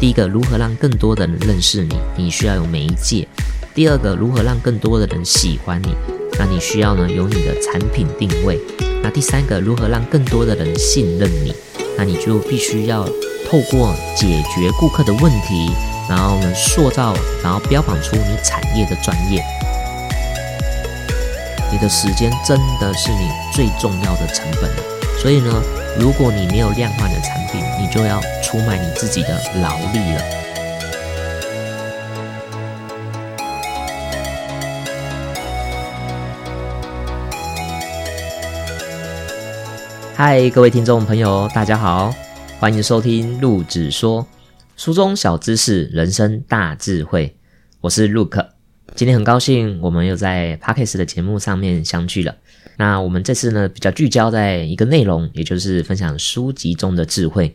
第一个，如何让更多的人认识你？你需要有媒介。第二个，如何让更多的人喜欢你？那你需要呢有你的产品定位。那第三个，如何让更多的人信任你？那你就必须要透过解决顾客的问题，然后呢塑造，然后标榜出你产业的专业。你的时间真的是你最重要的成本，所以呢，如果你没有量化的产品，你就要出卖你自己的劳力了。嗨，各位听众朋友，大家好，欢迎收听陆子说书中小知识，人生大智慧。我是 Luke，今天很高兴我们又在 Parkes 的节目上面相聚了。那我们这次呢，比较聚焦在一个内容，也就是分享书籍中的智慧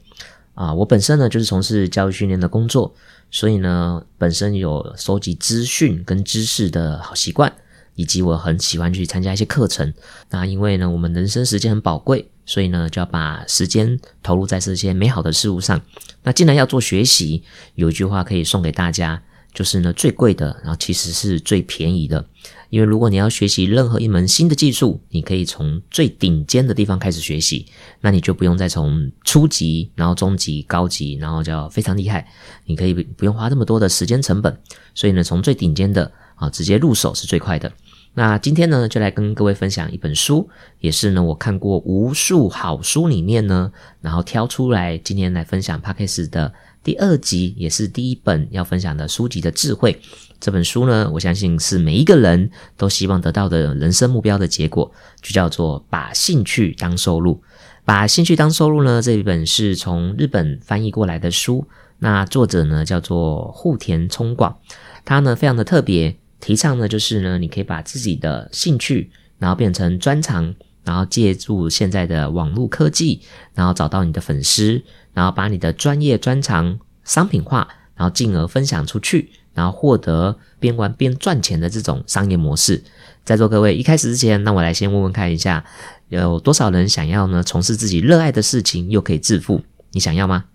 啊。我本身呢，就是从事教育训练的工作，所以呢，本身有收集资讯跟知识的好习惯。以及我很喜欢去参加一些课程，那因为呢，我们人生时间很宝贵，所以呢，就要把时间投入在这些美好的事物上。那既然要做学习，有一句话可以送给大家，就是呢，最贵的，然后其实是最便宜的。因为如果你要学习任何一门新的技术，你可以从最顶尖的地方开始学习，那你就不用再从初级，然后中级、高级，然后叫非常厉害，你可以不用花这么多的时间成本。所以呢，从最顶尖的啊，直接入手是最快的。那今天呢，就来跟各位分享一本书，也是呢我看过无数好书里面呢，然后挑出来今天来分享 p a c k e s 的第二集，也是第一本要分享的书籍的智慧。这本书呢，我相信是每一个人都希望得到的人生目标的结果，就叫做把兴趣当收入。把兴趣当收入呢，这一本是从日本翻译过来的书，那作者呢叫做户田聪广，他呢非常的特别。提倡呢，就是呢，你可以把自己的兴趣，然后变成专长，然后借助现在的网络科技，然后找到你的粉丝，然后把你的专业专长商品化，然后进而分享出去，然后获得边玩边赚钱的这种商业模式。在座各位一开始之前，那我来先问问看一下，有多少人想要呢从事自己热爱的事情，又可以致富？你想要吗？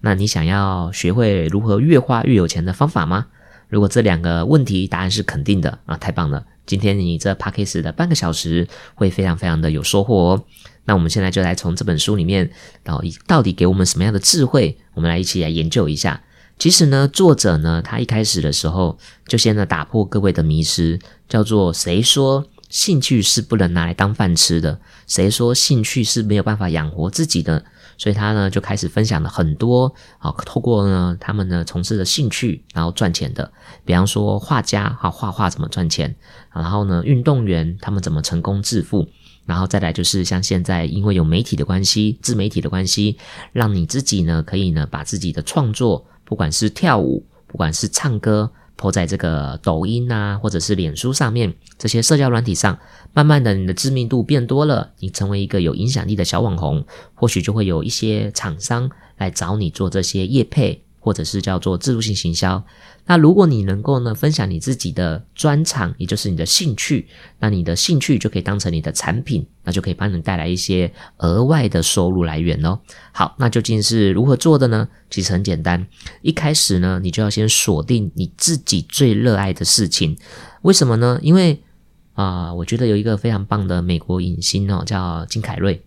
那你想要学会如何越花越有钱的方法吗？如果这两个问题答案是肯定的啊，太棒了！今天你这 p a c k a g e 的半个小时会非常非常的有收获哦。那我们现在就来从这本书里面，然后到底给我们什么样的智慧，我们来一起来研究一下。其实呢，作者呢，他一开始的时候就先呢打破各位的迷失，叫做谁说兴趣是不能拿来当饭吃的？谁说兴趣是没有办法养活自己的？所以他呢就开始分享了很多啊，透过呢他们呢从事的兴趣，然后赚钱的，比方说画家啊画画怎么赚钱，然后呢运动员他们怎么成功致富，然后再来就是像现在因为有媒体的关系，自媒体的关系，让你自己呢可以呢把自己的创作，不管是跳舞，不管是唱歌。抛在这个抖音啊，或者是脸书上面这些社交软体上，慢慢的你的知名度变多了，你成为一个有影响力的小网红，或许就会有一些厂商来找你做这些业配。或者是叫做自助性行销。那如果你能够呢分享你自己的专长，也就是你的兴趣，那你的兴趣就可以当成你的产品，那就可以帮你带来一些额外的收入来源哦。好，那究竟是如何做的呢？其实很简单，一开始呢，你就要先锁定你自己最热爱的事情。为什么呢？因为啊，我觉得有一个非常棒的美国影星哦，叫金凯瑞。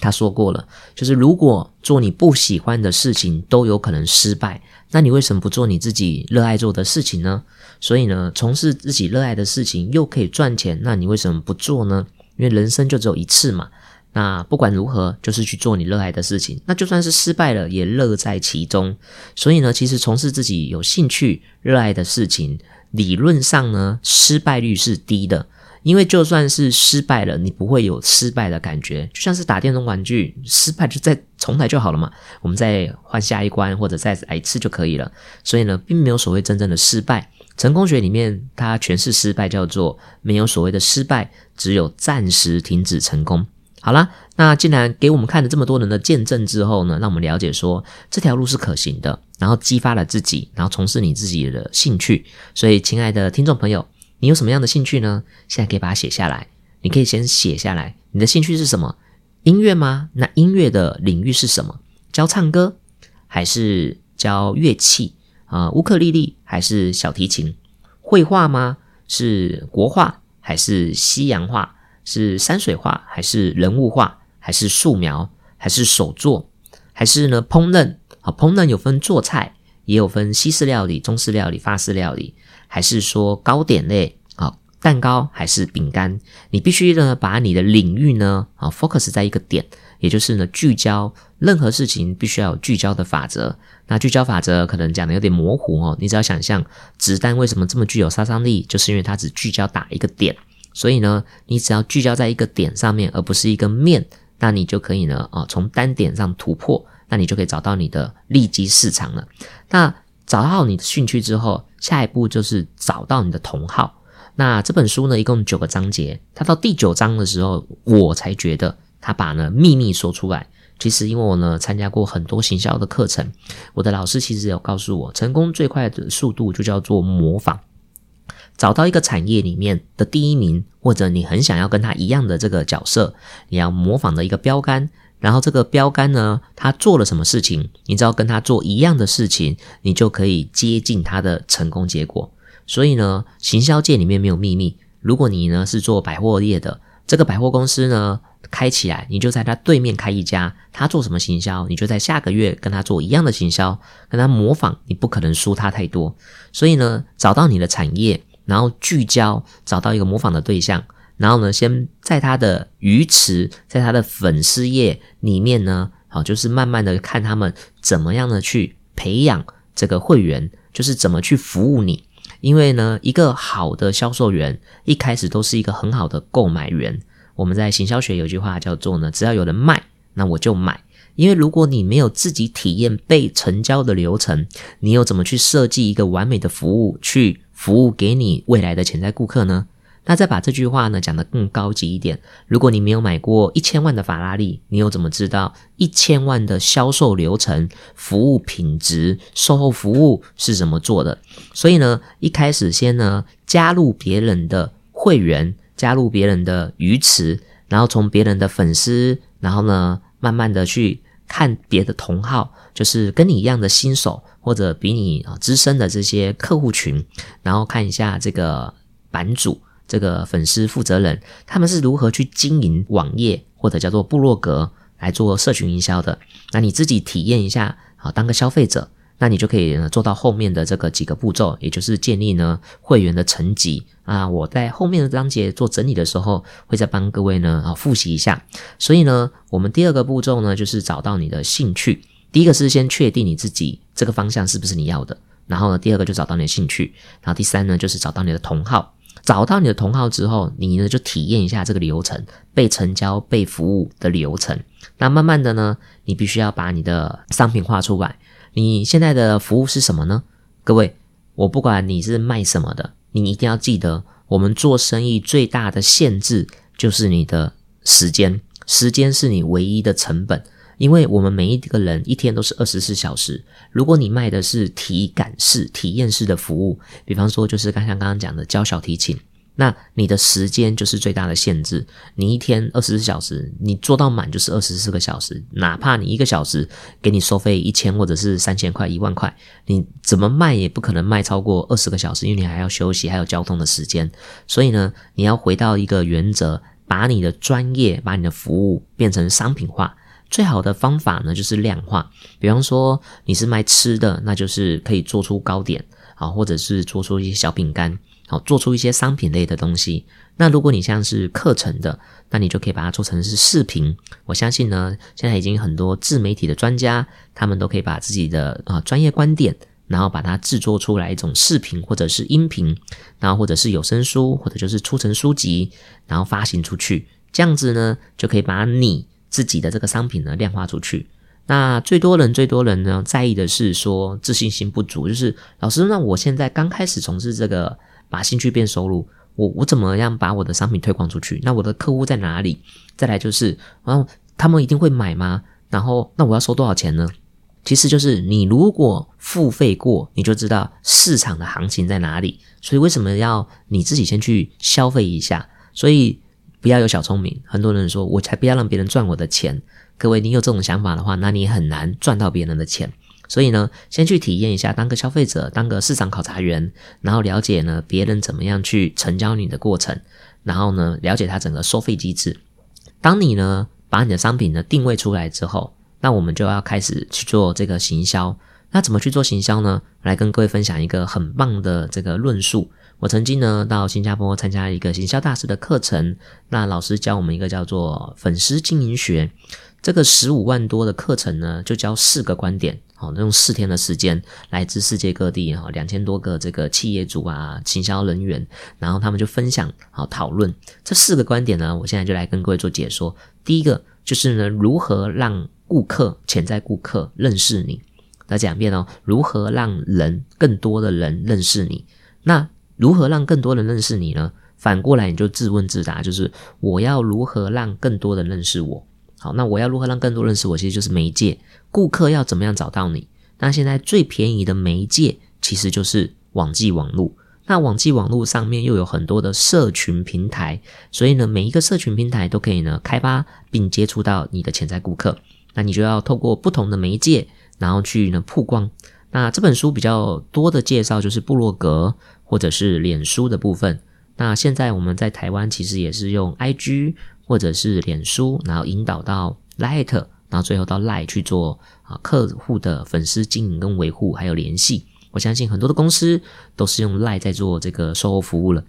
他说过了，就是如果做你不喜欢的事情都有可能失败，那你为什么不做你自己热爱做的事情呢？所以呢，从事自己热爱的事情又可以赚钱，那你为什么不做呢？因为人生就只有一次嘛。那不管如何，就是去做你热爱的事情。那就算是失败了，也乐在其中。所以呢，其实从事自己有兴趣、热爱的事情，理论上呢，失败率是低的。因为就算是失败了，你不会有失败的感觉，就像是打电动玩具，失败就再重来就好了嘛。我们再换下一关或者再来一次就可以了。所以呢，并没有所谓真正的失败。成功学里面它诠释失败叫做没有所谓的失败，只有暂时停止成功。好啦，那既然给我们看了这么多人的见证之后呢，让我们了解说这条路是可行的，然后激发了自己，然后从事你自己的兴趣。所以，亲爱的听众朋友。你有什么样的兴趣呢？现在可以把它写下来。你可以先写下来，你的兴趣是什么？音乐吗？那音乐的领域是什么？教唱歌，还是教乐器啊，乌克丽丽还是小提琴？绘画吗？是国画还是西洋画？是山水画还是人物画？还是素描？还是手作？还是呢烹饪？啊，烹饪有分做菜，也有分西式料理、中式料理、法式料理，还是说糕点类？啊，蛋糕还是饼干？你必须呢把你的领域呢啊 focus 在一个点。也就是呢，聚焦任何事情必须要有聚焦的法则。那聚焦法则可能讲的有点模糊哦，你只要想象子弹为什么这么具有杀伤力，就是因为它只聚焦打一个点。所以呢，你只要聚焦在一个点上面，而不是一个面，那你就可以呢，啊，从单点上突破，那你就可以找到你的利基市场了。那找到你的兴趣之后，下一步就是找到你的同好。那这本书呢，一共九个章节，它到第九章的时候，我才觉得。他把呢秘密说出来。其实因为我呢参加过很多行销的课程，我的老师其实有告诉我，成功最快的速度就叫做模仿。找到一个产业里面的第一名，或者你很想要跟他一样的这个角色，你要模仿的一个标杆。然后这个标杆呢，他做了什么事情，你只要跟他做一样的事情，你就可以接近他的成功结果。所以呢，行销界里面没有秘密。如果你呢是做百货业的，这个百货公司呢。开起来，你就在他对面开一家。他做什么行销，你就在下个月跟他做一样的行销，跟他模仿，你不可能输他太多。所以呢，找到你的产业，然后聚焦，找到一个模仿的对象，然后呢，先在他的鱼池，在他的粉丝页里面呢，好，就是慢慢的看他们怎么样的去培养这个会员，就是怎么去服务你。因为呢，一个好的销售员一开始都是一个很好的购买员。我们在行销学有句话叫做呢，只要有人卖，那我就买。因为如果你没有自己体验被成交的流程，你又怎么去设计一个完美的服务去服务给你未来的潜在顾客呢？那再把这句话呢讲得更高级一点，如果你没有买过一千万的法拉利，你又怎么知道一千万的销售流程、服务品质、售后服务是怎么做的？所以呢，一开始先呢加入别人的会员。加入别人的鱼池，然后从别人的粉丝，然后呢，慢慢的去看别的同号，就是跟你一样的新手或者比你啊资深的这些客户群，然后看一下这个版主、这个粉丝负责人他们是如何去经营网页或者叫做部落格来做社群营销的。那你自己体验一下啊，当个消费者。那你就可以做到后面的这个几个步骤，也就是建立呢会员的层级啊。我在后面的章节做整理的时候，会再帮各位呢啊复习一下。所以呢，我们第二个步骤呢，就是找到你的兴趣。第一个是先确定你自己这个方向是不是你要的，然后呢，第二个就找到你的兴趣，然后第三呢，就是找到你的同号。找到你的同号之后，你呢就体验一下这个流程，被成交、被服务的流程。那慢慢的呢，你必须要把你的商品画出来。你现在的服务是什么呢？各位，我不管你是卖什么的，你一定要记得，我们做生意最大的限制就是你的时间，时间是你唯一的成本，因为我们每一个人一天都是二十四小时。如果你卖的是体感式、体验式的服务，比方说就是刚像刚刚讲的教小提琴。那你的时间就是最大的限制。你一天二十四小时，你做到满就是二十四个小时。哪怕你一个小时给你收费一千或者是三千块、一万块，你怎么卖也不可能卖超过二十个小时，因为你还要休息，还有交通的时间。所以呢，你要回到一个原则，把你的专业、把你的服务变成商品化。最好的方法呢，就是量化。比方说你是卖吃的，那就是可以做出糕点啊，或者是做出一些小饼干。好，做出一些商品类的东西。那如果你像是课程的，那你就可以把它做成是视频。我相信呢，现在已经很多自媒体的专家，他们都可以把自己的啊专业观点，然后把它制作出来一种视频或者是音频，然后或者是有声书，或者就是出成书籍，然后发行出去。这样子呢，就可以把你自己的这个商品呢量化出去。那最多人最多人呢在意的是说自信心不足，就是老师，那我现在刚开始从事这个。把兴趣变收入，我我怎么样把我的商品推广出去？那我的客户在哪里？再来就是，然后他们一定会买吗？然后那我要收多少钱呢？其实就是你如果付费过，你就知道市场的行情在哪里。所以为什么要你自己先去消费一下？所以不要有小聪明。很多人说我才不要让别人赚我的钱。各位，你有这种想法的话，那你很难赚到别人的钱。所以呢，先去体验一下当个消费者，当个市场考察员，然后了解呢别人怎么样去成交你的过程，然后呢了解他整个收费机制。当你呢把你的商品呢定位出来之后，那我们就要开始去做这个行销。那怎么去做行销呢？来跟各位分享一个很棒的这个论述。我曾经呢到新加坡参加一个行销大师的课程，那老师教我们一个叫做粉丝经营学。这个十五万多的课程呢，就教四个观点，好，用四天的时间，来自世界各地哈两千多个这个企业主啊、行销人员，然后他们就分享好讨论这四个观点呢。我现在就来跟各位做解说。第一个就是呢，如何让顾客、潜在顾客认识你。再讲一遍哦，如何让人更多的人认识你？那如何让更多人认识你呢？反过来你就自问自答，就是我要如何让更多人认识我？好，那我要如何让更多认识我？其实就是媒介，顾客要怎么样找到你？那现在最便宜的媒介其实就是网际网络。那网际网络上面又有很多的社群平台，所以呢，每一个社群平台都可以呢开发并接触到你的潜在顾客。那你就要透过不同的媒介。然后去呢曝光。那这本书比较多的介绍就是部落格或者是脸书的部分。那现在我们在台湾其实也是用 IG 或者是脸书，然后引导到 Light，然后最后到 Line 去做啊客户的粉丝经营跟维护还有联系。我相信很多的公司都是用 Line 在做这个售后服务了。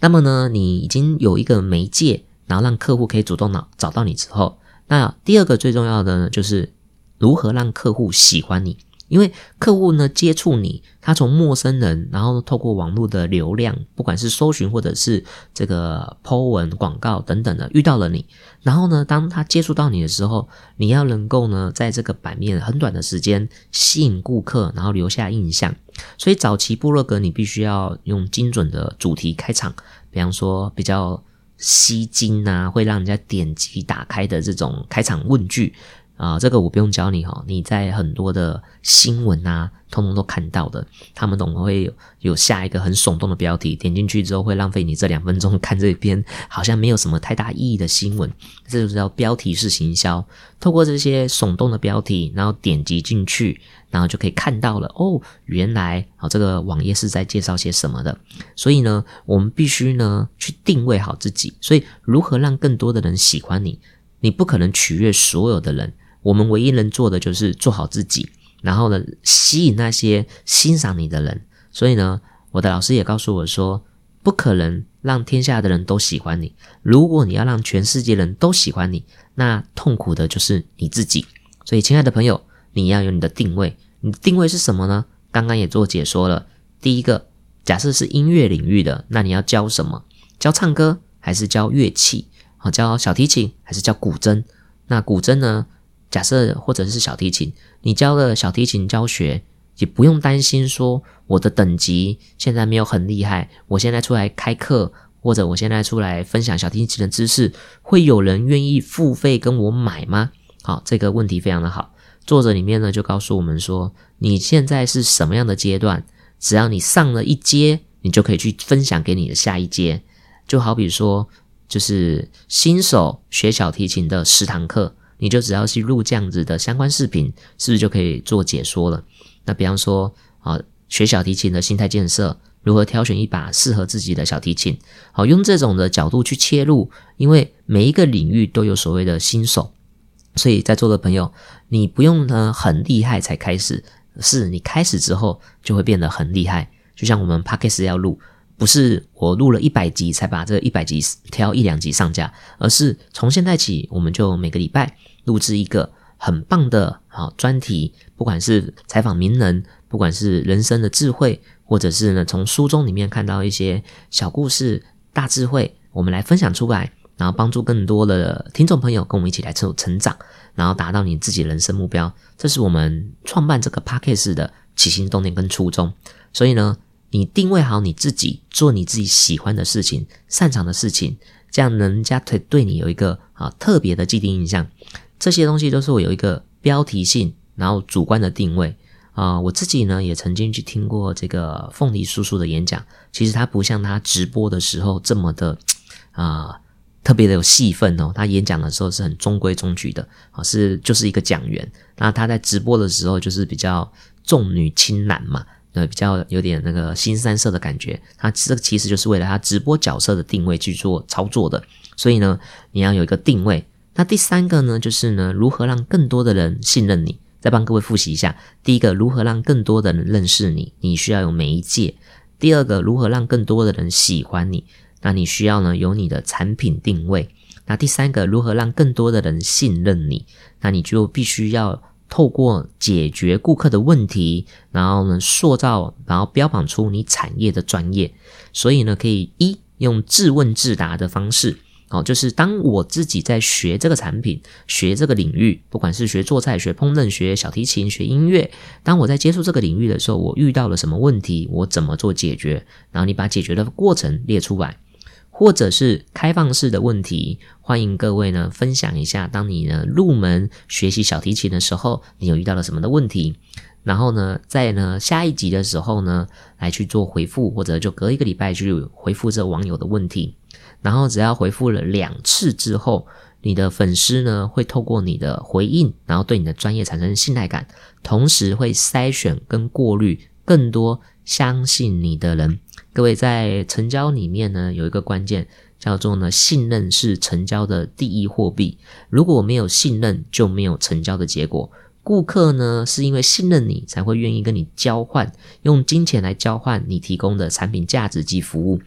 那么呢，你已经有一个媒介，然后让客户可以主动找找到你之后，那第二个最重要的呢就是。如何让客户喜欢你？因为客户呢接触你，他从陌生人，然后透过网络的流量，不管是搜寻或者是这个 Po 文广告等等的，遇到了你，然后呢，当他接触到你的时候，你要能够呢，在这个版面很短的时间吸引顾客，然后留下印象。所以早期部落格你必须要用精准的主题开场，比方说比较吸睛啊，会让人家点击打开的这种开场问句。啊，这个我不用教你哈，你在很多的新闻啊，通通都看到的，他们总会有有下一个很耸动的标题，点进去之后会浪费你这两分钟 看这篇好像没有什么太大意义的新闻，这就叫标题式行销。透过这些耸动的标题，然后点击进去，然后就可以看到了哦，原来啊这个网页是在介绍些什么的。所以呢，我们必须呢去定位好自己。所以如何让更多的人喜欢你？你不可能取悦所有的人。我们唯一能做的就是做好自己，然后呢，吸引那些欣赏你的人。所以呢，我的老师也告诉我说，不可能让天下的人都喜欢你。如果你要让全世界人都喜欢你，那痛苦的就是你自己。所以，亲爱的朋友，你要有你的定位。你的定位是什么呢？刚刚也做解说了。第一个，假设是音乐领域的，那你要教什么？教唱歌还是教乐器？好，教小提琴还是教古筝？那古筝呢？假设或者是小提琴，你教了小提琴教学，也不用担心说我的等级现在没有很厉害。我现在出来开课，或者我现在出来分享小提琴的知识，会有人愿意付费跟我买吗？好，这个问题非常的好。作者里面呢就告诉我们说，你现在是什么样的阶段？只要你上了一阶，你就可以去分享给你的下一阶。就好比说，就是新手学小提琴的十堂课。你就只要去录这样子的相关视频，是不是就可以做解说了？那比方说啊，学小提琴的心态建设，如何挑选一把适合自己的小提琴？好，用这种的角度去切入，因为每一个领域都有所谓的新手，所以在座的朋友，你不用呢很厉害才开始，是你开始之后就会变得很厉害。就像我们 p a c k a g e 要录。不是我录了一百集才把这一百集挑一两集上架，而是从现在起，我们就每个礼拜录制一个很棒的好专题，不管是采访名人，不管是人生的智慧，或者是呢从书中里面看到一些小故事、大智慧，我们来分享出来，然后帮助更多的听众朋友跟我们一起来成成长，然后达到你自己人生目标。这是我们创办这个 p a c k a g e 的起心动念跟初衷。所以呢。你定位好你自己，做你自己喜欢的事情、擅长的事情，这样人家可以对你有一个啊特别的既定印象。这些东西都是我有一个标题性，然后主观的定位啊。我自己呢也曾经去听过这个凤梨叔叔的演讲，其实他不像他直播的时候这么的啊特别的有戏份哦。他演讲的时候是很中规中矩的啊，是就是一个讲员。那他在直播的时候就是比较重女轻男嘛，呃，比较有点那个新三色的感觉。他这个其实就是为了他直播角色的定位去做操作的。所以呢，你要有一个定位。那第三个呢，就是呢，如何让更多的人信任你？再帮各位复习一下：第一个，如何让更多的人认识你？你需要有媒介。第二个，如何让更多的人喜欢你？那你需要呢有你的产品定位。那第三个，如何让更多的人信任你？那你就必须要透过解决顾客的问题，然后呢塑造，然后标榜出你产业的专业。所以呢，可以一用自问自答的方式。哦，就是当我自己在学这个产品、学这个领域，不管是学做菜、学烹饪、学小提琴、学音乐，当我在接触这个领域的时候，我遇到了什么问题，我怎么做解决？然后你把解决的过程列出来，或者是开放式的问题，欢迎各位呢分享一下，当你呢入门学习小提琴的时候，你有遇到了什么的问题？然后呢，在呢下一集的时候呢，来去做回复，或者就隔一个礼拜去回复这网友的问题。然后只要回复了两次之后，你的粉丝呢会透过你的回应，然后对你的专业产生信赖感，同时会筛选跟过滤更多相信你的人。各位在成交里面呢有一个关键叫做呢信任是成交的第一货币。如果没有信任，就没有成交的结果。顾客呢是因为信任你才会愿意跟你交换，用金钱来交换你提供的产品价值及服务。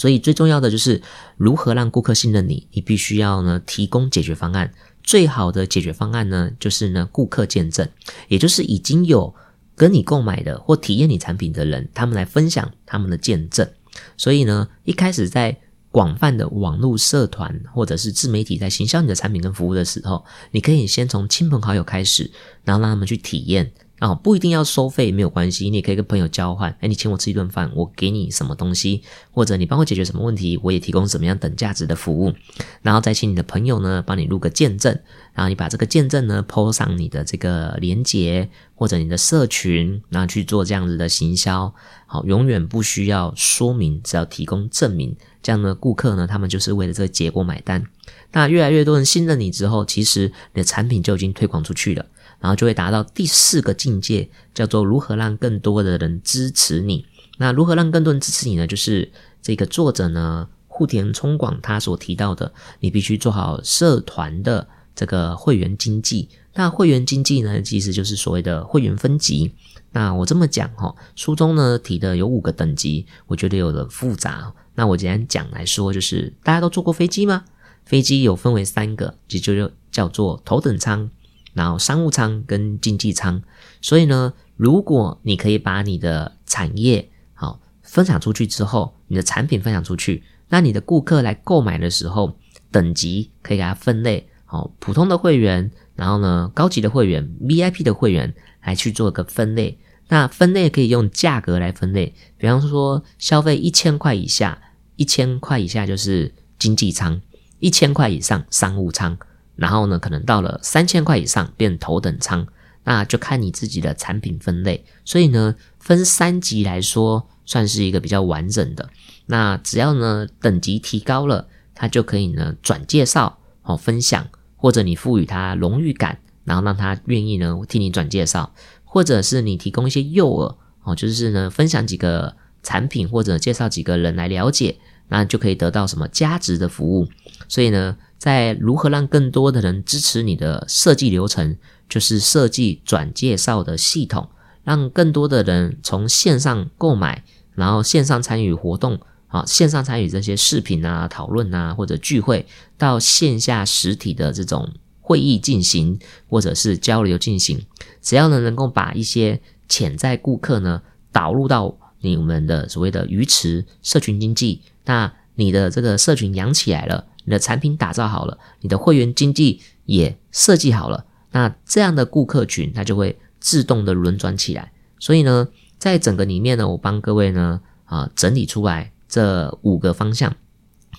所以最重要的就是如何让顾客信任你，你必须要呢提供解决方案。最好的解决方案呢，就是呢顾客见证，也就是已经有跟你购买的或体验你产品的人，他们来分享他们的见证。所以呢，一开始在广泛的网络社团或者是自媒体在行销你的产品跟服务的时候，你可以先从亲朋好友开始，然后让他们去体验。啊，不一定要收费，没有关系，你也可以跟朋友交换。哎，你请我吃一顿饭，我给你什么东西，或者你帮我解决什么问题，我也提供什么样等价值的服务。然后再请你的朋友呢，帮你录个见证，然后你把这个见证呢抛上你的这个连接或者你的社群，然后去做这样子的行销。好，永远不需要说明，只要提供证明，这样呢，顾客呢，他们就是为了这个结果买单。那越来越多人信任你之后，其实你的产品就已经推广出去了。然后就会达到第四个境界，叫做如何让更多的人支持你。那如何让更多人支持你呢？就是这个作者呢，户田聪广他所提到的，你必须做好社团的这个会员经济。那会员经济呢，其实就是所谓的会员分级。那我这么讲哈，书中呢提的有五个等级，我觉得有点复杂。那我简单讲来说，就是大家都坐过飞机吗？飞机有分为三个，就就叫做头等舱。然后商务舱跟经济舱，所以呢，如果你可以把你的产业好分享出去之后，你的产品分享出去，那你的顾客来购买的时候，等级可以给他分类，好，普通的会员，然后呢，高级的会员，VIP 的会员来去做个分类。那分类可以用价格来分类，比方说消费一千块以下，一千块以下就是经济舱，一千块以上商务舱。然后呢，可能到了三千块以上变头等舱，那就看你自己的产品分类。所以呢，分三级来说，算是一个比较完整的。那只要呢等级提高了，它就可以呢转介绍、哦分享，或者你赋予他荣誉感，然后让他愿意呢替你转介绍，或者是你提供一些诱饵，哦就是呢分享几个产品或者介绍几个人来了解，那就可以得到什么价值的服务。所以呢。在如何让更多的人支持你的设计流程，就是设计转介绍的系统，让更多的人从线上购买，然后线上参与活动，啊，线上参与这些视频啊、讨论啊或者聚会，到线下实体的这种会议进行，或者是交流进行，只要呢能够把一些潜在顾客呢导入到你们的所谓的鱼池社群经济，那你的这个社群养起来了。你的产品打造好了，你的会员经济也设计好了，那这样的顾客群它就会自动的轮转起来。所以呢，在整个里面呢，我帮各位呢啊整理出来这五个方向。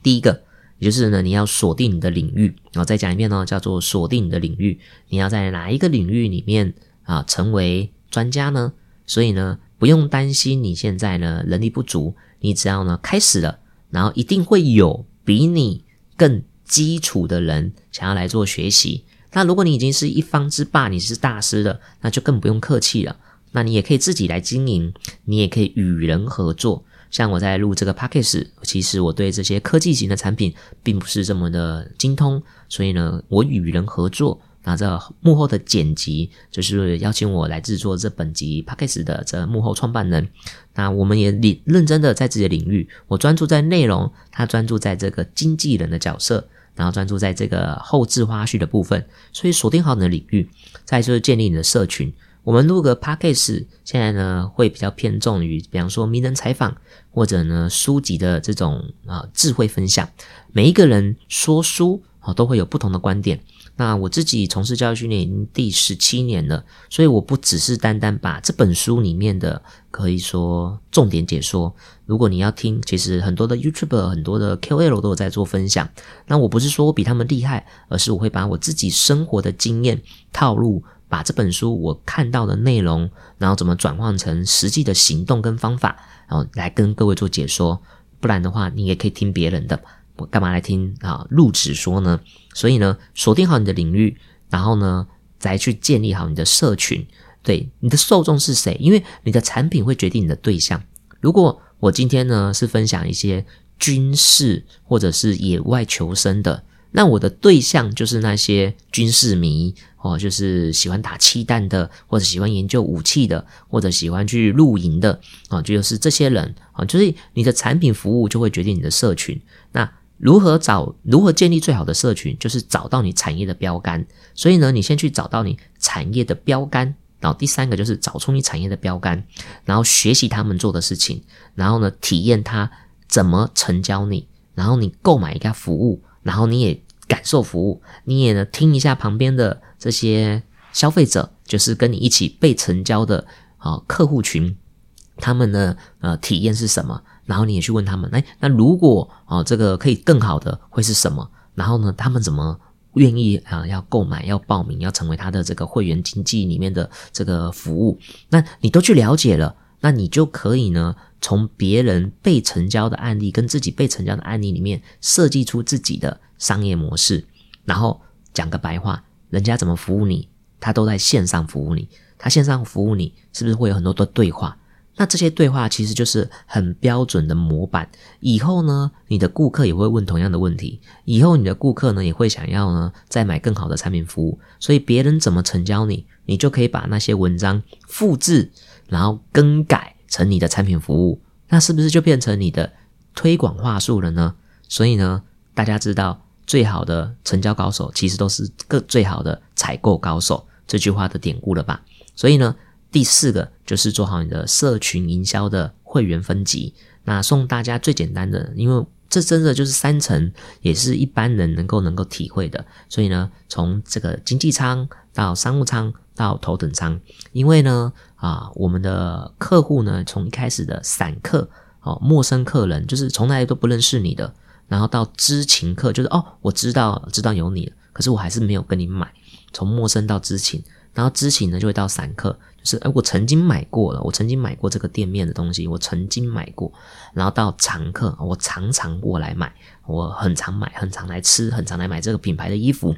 第一个，也就是呢，你要锁定你的领域，然后再讲一遍呢，叫做锁定你的领域。你要在哪一个领域里面啊成为专家呢？所以呢，不用担心你现在呢能力不足，你只要呢开始了，然后一定会有比你更基础的人想要来做学习，那如果你已经是一方之霸，你是大师了，那就更不用客气了。那你也可以自己来经营，你也可以与人合作。像我在录这个 p a c k a g e 其实我对这些科技型的产品并不是这么的精通，所以呢，我与人合作。那这幕后的剪辑，就是邀请我来制作这本集 p a c k a g e 的这幕后创办人。那我们也领认真的在自己的领域，我专注在内容，他专注在这个经纪人的角色，然后专注在这个后置花絮的部分。所以锁定好你的领域，再就是建立你的社群。我们录个 p a c k a g e 现在呢会比较偏重于，比方说名人采访，或者呢书籍的这种啊智慧分享。每一个人说书啊都会有不同的观点。那我自己从事教育训练已经第十七年了，所以我不只是单单把这本书里面的可以说重点解说。如果你要听，其实很多的 YouTube、很多的 KOL 都有在做分享。那我不是说我比他们厉害，而是我会把我自己生活的经验套路，把这本书我看到的内容，然后怎么转换成实际的行动跟方法，然后来跟各位做解说。不然的话，你也可以听别人的。我干嘛来听啊？入职说呢？所以呢，锁定好你的领域，然后呢，再去建立好你的社群。对，你的受众是谁？因为你的产品会决定你的对象。如果我今天呢是分享一些军事或者是野外求生的，那我的对象就是那些军事迷哦，就是喜欢打气弹的，或者喜欢研究武器的，或者喜欢去露营的啊，就是这些人啊，就是你的产品服务就会决定你的社群。那如何找？如何建立最好的社群？就是找到你产业的标杆。所以呢，你先去找到你产业的标杆，然后第三个就是找出你产业的标杆，然后学习他们做的事情，然后呢，体验他怎么成交你，然后你购买一个服务，然后你也感受服务，你也呢听一下旁边的这些消费者，就是跟你一起被成交的啊客户群，他们的呃体验是什么？然后你也去问他们，哎，那如果哦，这个可以更好的会是什么？然后呢，他们怎么愿意啊？要购买、要报名、要成为他的这个会员经济里面的这个服务？那你都去了解了，那你就可以呢，从别人被成交的案例跟自己被成交的案例里面设计出自己的商业模式。然后讲个白话，人家怎么服务你，他都在线上服务你，他线上服务你，是不是会有很多的对话？那这些对话其实就是很标准的模板。以后呢，你的顾客也会问同样的问题。以后你的顾客呢，也会想要呢再买更好的产品服务。所以别人怎么成交你，你就可以把那些文章复制，然后更改成你的产品服务。那是不是就变成你的推广话术了呢？所以呢，大家知道最好的成交高手其实都是个最好的采购高手这句话的典故了吧？所以呢。第四个就是做好你的社群营销的会员分级。那送大家最简单的，因为这真的就是三层，也是一般人能够能够体会的。所以呢，从这个经济舱到商务舱到头等舱，因为呢啊，我们的客户呢，从一开始的散客哦，陌生客人，就是从来都不认识你的，然后到知情客，就是哦，我知道知道有你，可是我还是没有跟你买，从陌生到知情。然后知情呢，就会到散客，是哎，我曾经买过了，我曾经买过这个店面的东西，我曾经买过。然后到常客，我常常过来买，我很常买，很常来吃，很常来买这个品牌的衣服。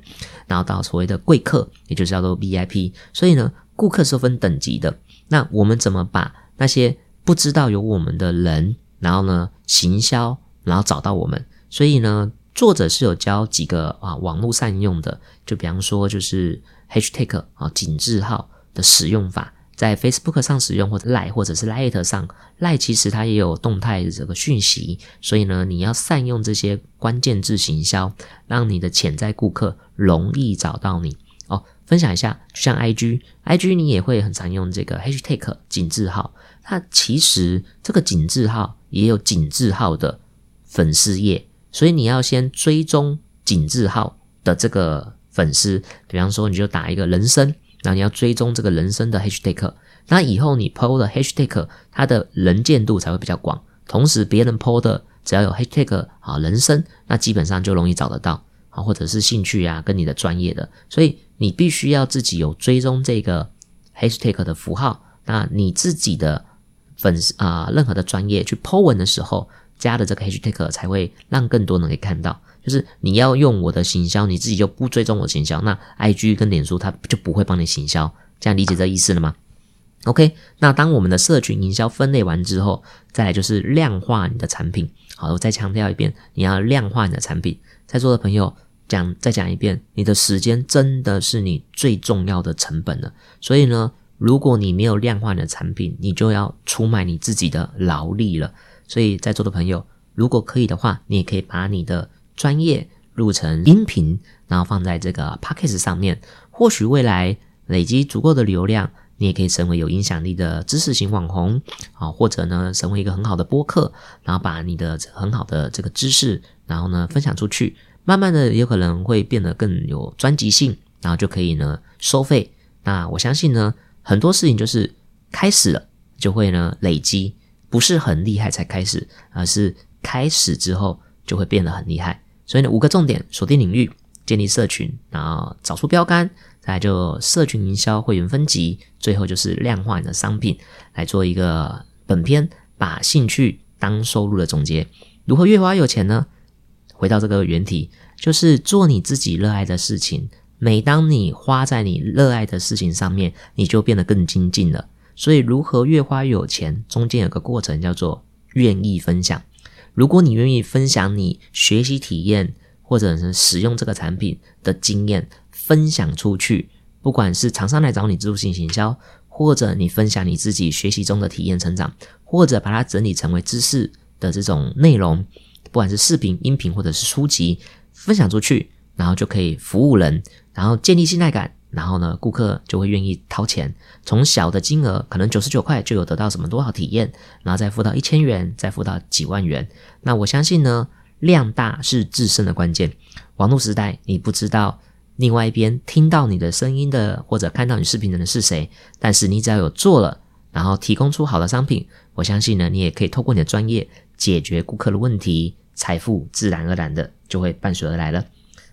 然后到所谓的贵客，也就是叫做 VIP。所以呢，顾客是分等级的。那我们怎么把那些不知道有我们的人，然后呢行销，然后找到我们？所以呢，作者是有教几个啊网络善用的，就比方说就是。Hashtag 啊，井字号的使用法，在 Facebook 上使用，或者 Line 或者是 Light 上，Line 其实它也有动态这个讯息，所以呢，你要善用这些关键字行销，让你的潜在顾客容易找到你哦。分享一下，就像 IG，IG 你也会很常用这个 Hashtag 井字号，那其实这个井字号也有井字号的粉丝页，所以你要先追踪井字号的这个。粉丝，比方说，你就打一个人生，那你要追踪这个人生的 hashtag，那以后你 PO 的 hashtag，它的人见度才会比较广。同时，别人 PO 的只要有 hashtag 啊人生，那基本上就容易找得到啊，或者是兴趣啊，跟你的专业的，所以你必须要自己有追踪这个 hashtag 的符号，那你自己的粉丝啊，任何的专业去 PO 文的时候加的这个 hashtag 才会让更多人可以看到。就是你要用我的行销，你自己就不追踪我行销，那 IG 跟脸书它就不会帮你行销。这样理解这意思了吗？OK，那当我们的社群营销分类完之后，再来就是量化你的产品。好，我再强调一遍，你要量化你的产品。在座的朋友讲，再讲一遍，你的时间真的是你最重要的成本了。所以呢，如果你没有量化你的产品，你就要出卖你自己的劳力了。所以在座的朋友，如果可以的话，你也可以把你的专业录成音频，然后放在这个 p a c k a g e 上面。或许未来累积足够的流量，你也可以成为有影响力的知识型网红啊，或者呢，成为一个很好的播客，然后把你的很好的这个知识，然后呢分享出去，慢慢的有可能会变得更有专辑性，然后就可以呢收费。那我相信呢，很多事情就是开始了就会呢累积。不是很厉害才开始，而是开始之后就会变得很厉害。所以呢，五个重点：锁定领域、建立社群，然后找出标杆，再来就社群营销、会员分级，最后就是量化你的商品，来做一个本篇把兴趣当收入的总结。如何越花有钱呢？回到这个原题，就是做你自己热爱的事情。每当你花在你热爱的事情上面，你就变得更精进了。所以，如何越花越有钱？中间有个过程叫做愿意分享。如果你愿意分享你学习体验，或者是使用这个产品的经验，分享出去，不管是厂商来找你自助性行销，或者你分享你自己学习中的体验成长，或者把它整理成为知识的这种内容，不管是视频、音频或者是书籍，分享出去，然后就可以服务人，然后建立信赖感。然后呢，顾客就会愿意掏钱，从小的金额可能九十九块就有得到什么多少体验，然后再付到一千元，再付到几万元。那我相信呢，量大是制胜的关键。网络时代，你不知道另外一边听到你的声音的或者看到你视频的人是谁，但是你只要有做了，然后提供出好的商品，我相信呢，你也可以透过你的专业解决顾客的问题，财富自然而然的就会伴随而来了。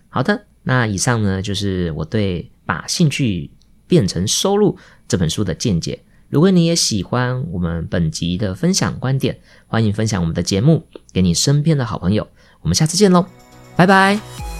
好的，那以上呢就是我对。把兴趣变成收入这本书的见解。如果你也喜欢我们本集的分享观点，欢迎分享我们的节目给你身边的好朋友。我们下次见喽，拜拜。